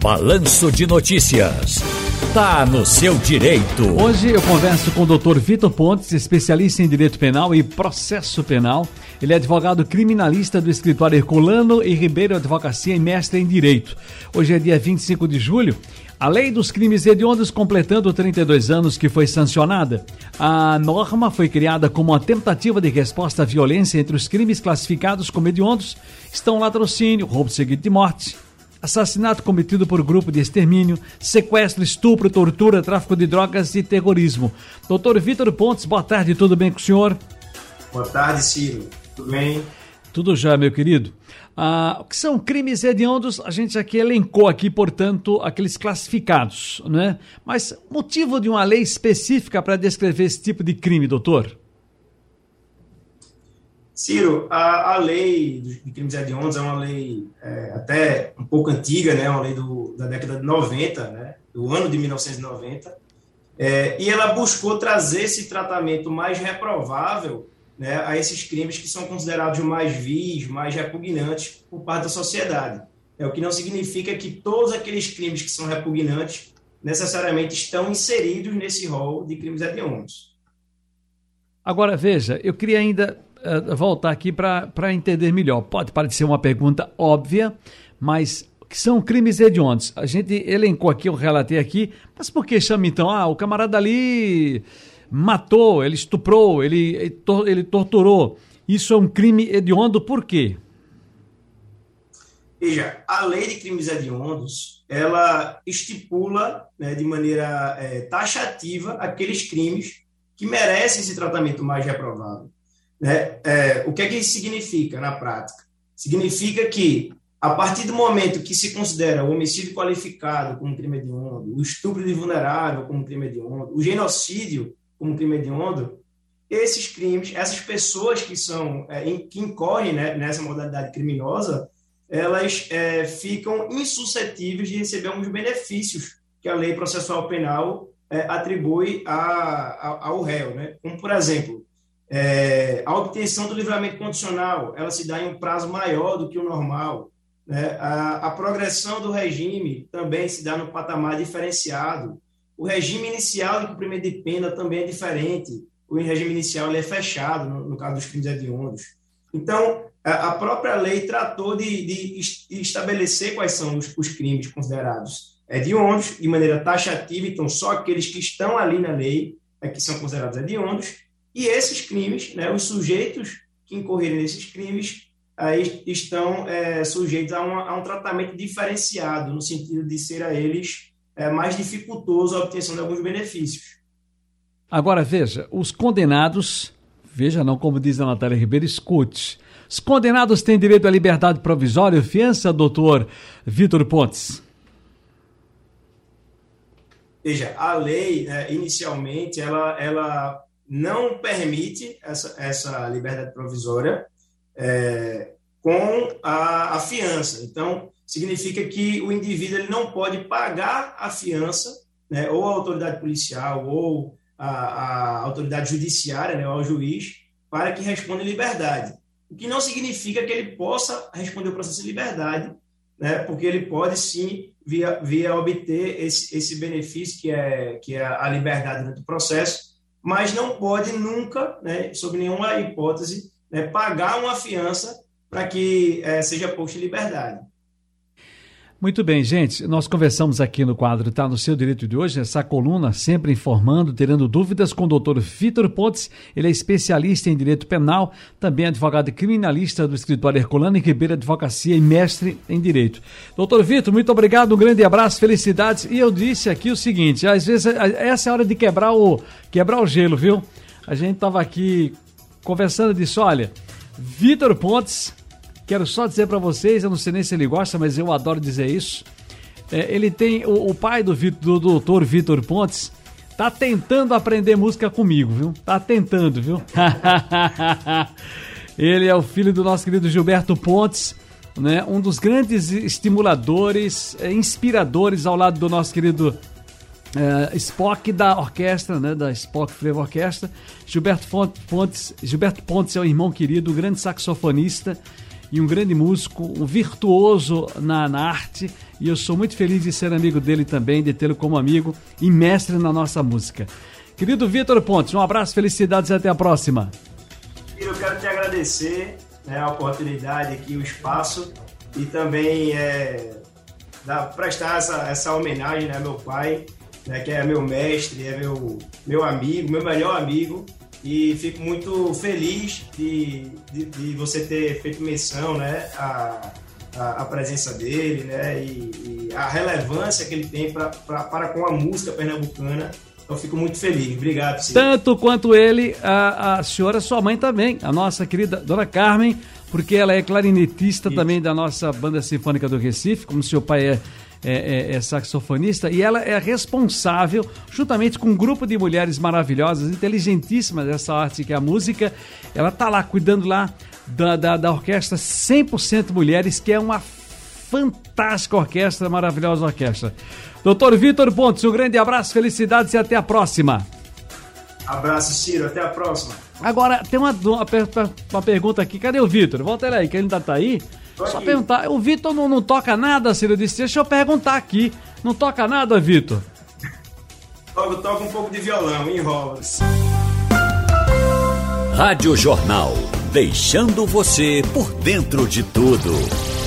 Balanço de Notícias. Tá no seu direito. Hoje eu converso com o Dr. Vitor Pontes, especialista em direito penal e processo penal. Ele é advogado criminalista do escritório Herculano e Ribeiro Advocacia e mestre em direito. Hoje é dia 25 de julho. A lei dos crimes hediondos completando 32 anos que foi sancionada. A norma foi criada como uma tentativa de resposta à violência entre os crimes classificados como hediondos. Estão latrocínio, roubo seguido de morte, assassinato cometido por grupo de extermínio, sequestro, estupro, tortura, tráfico de drogas e terrorismo. Doutor Vitor Pontes, boa tarde, tudo bem com o senhor? Boa tarde, Ciro. Tudo bem? Tudo já, meu querido. Ah, o que são crimes hediondos? A gente aqui elencou aqui, portanto, aqueles classificados, né? Mas motivo de uma lei específica para descrever esse tipo de crime, doutor? Ciro, a, a lei de crimes hediondos é uma lei é, até um pouco antiga, né? Uma lei do, da década de 90, né? Do ano de 1990. É, e ela buscou trazer esse tratamento mais reprovável né, a esses crimes que são considerados mais vis, mais repugnantes por parte da sociedade. É o que não significa que todos aqueles crimes que são repugnantes necessariamente estão inseridos nesse rol de crimes hediondos. Agora veja, eu queria ainda uh, voltar aqui para entender melhor. Pode parecer uma pergunta óbvia, mas que são crimes hediondos? A gente elencou aqui, eu relatei aqui, mas por que chama então? Ah, o camarada ali matou, ele estuprou, ele, ele torturou. Isso é um crime hediondo por quê? Veja, a lei de crimes hediondos, ela estipula né, de maneira é, taxativa aqueles crimes que merecem esse tratamento mais reprovável. Né? É, o que é que isso significa na prática? Significa que, a partir do momento que se considera o homicídio qualificado como crime hediondo, o estupro de vulnerável como crime hediondo, o genocídio como crime hediondo, esses crimes, essas pessoas que são é, que incorrem né, nessa modalidade criminosa, elas é, ficam insuscetíveis de receber alguns benefícios que a lei processual penal é, atribui a, a, ao réu, né? Como por exemplo, é, a obtenção do livramento condicional, ela se dá em um prazo maior do que o normal. Né? A, a progressão do regime também se dá no patamar diferenciado. O regime inicial de cumprimento de pena também é diferente. O regime inicial é fechado, no, no caso dos crimes hediondos. Então, a, a própria lei tratou de, de, estabelecer quais são os, os crimes considerados hediondos, de maneira taxativa, então só aqueles que estão ali na lei é que são considerados hediondos, e esses crimes, né, os sujeitos que incorrerem nesses crimes, aí estão é, sujeitos a, uma, a, um tratamento diferenciado, no sentido de ser a eles é, mais dificultoso a obtenção de alguns benefícios. Agora veja, os condenados, veja não como diz a Natália Ribeiro, escute. Os condenados têm direito à liberdade provisória fiança, doutor Vitor Pontes? Veja, a lei, né, inicialmente, ela, ela não permite essa, essa liberdade provisória é, com a, a fiança. Então, significa que o indivíduo ele não pode pagar a fiança, né, ou a autoridade policial, ou a, a autoridade judiciária, né, ao juiz, para que responda em liberdade. O que não significa que ele possa responder o processo em liberdade, né, porque ele pode sim via, via obter esse, esse benefício que é, que é a liberdade durante o processo, mas não pode nunca, né, sob nenhuma hipótese, né, pagar uma fiança para que é, seja posto em liberdade. Muito bem, gente. Nós conversamos aqui no quadro Tá no Seu Direito de hoje, essa coluna sempre informando, tirando dúvidas com o doutor Vitor Pontes. Ele é especialista em direito penal, também advogado criminalista do escritório Herculano e Ribeira Advocacia e mestre em direito. Doutor Vitor, muito obrigado, um grande abraço, felicidades. E eu disse aqui o seguinte: às vezes essa é a hora de quebrar o, quebrar o gelo, viu? A gente estava aqui conversando disse: olha, Vitor Pontes Quero só dizer para vocês, eu não sei nem se ele gosta, mas eu adoro dizer isso. É, ele tem o, o, pai do, do doutor Vitor Pontes tá tentando aprender música comigo, viu? Tá tentando, viu? ele é o filho do nosso querido Gilberto Pontes, né? Um dos grandes estimuladores, é, inspiradores ao lado do nosso querido é, Spock da orquestra, né, da Spock Frevo Orquestra. Gilberto Pontes, Gilberto Pontes é o irmão querido, grande saxofonista e um grande músico, um virtuoso na, na arte. E eu sou muito feliz de ser amigo dele também, de tê-lo como amigo e mestre na nossa música. Querido Vitor Pontes, um abraço, felicidades e até a próxima. Eu quero te agradecer né, a oportunidade aqui, o espaço e também é, dar, prestar essa, essa homenagem né, ao meu pai, né, que é meu mestre, é meu, meu amigo, meu melhor amigo. E fico muito feliz de, de, de você ter feito menção né, a, a, presença dele né, e, e, a relevância que ele tem pra, pra, para com a música pernambucana. Então fico muito feliz. Obrigado, Ciro. Tanto quanto ele, a, a senhora, sua mãe também, a nossa querida Dona Carmen, porque ela é clarinetista Isso. também da nossa banda sinfônica do Recife, como seu pai é é, é, é, saxofonista e ela é responsável, juntamente com um grupo de mulheres maravilhosas, inteligentíssimas dessa arte que é a música. Ela tá lá cuidando lá da, da, da orquestra 100% Mulheres, que é uma fantástica orquestra, maravilhosa orquestra. Doutor Vitor Pontes, um grande abraço, felicidades e até a próxima. Abraço, Ciro, até a próxima. Agora, tem uma, uma, uma pergunta aqui, cadê o Vitor? Volta ele aí, que ele ainda tá aí. Só perguntar, o Vitor não, não toca nada, Ciro disse, deixa eu perguntar aqui. Não toca nada, Vitor? Toca, toca um pouco de violão, enrola. Rádio Jornal, deixando você por dentro de tudo.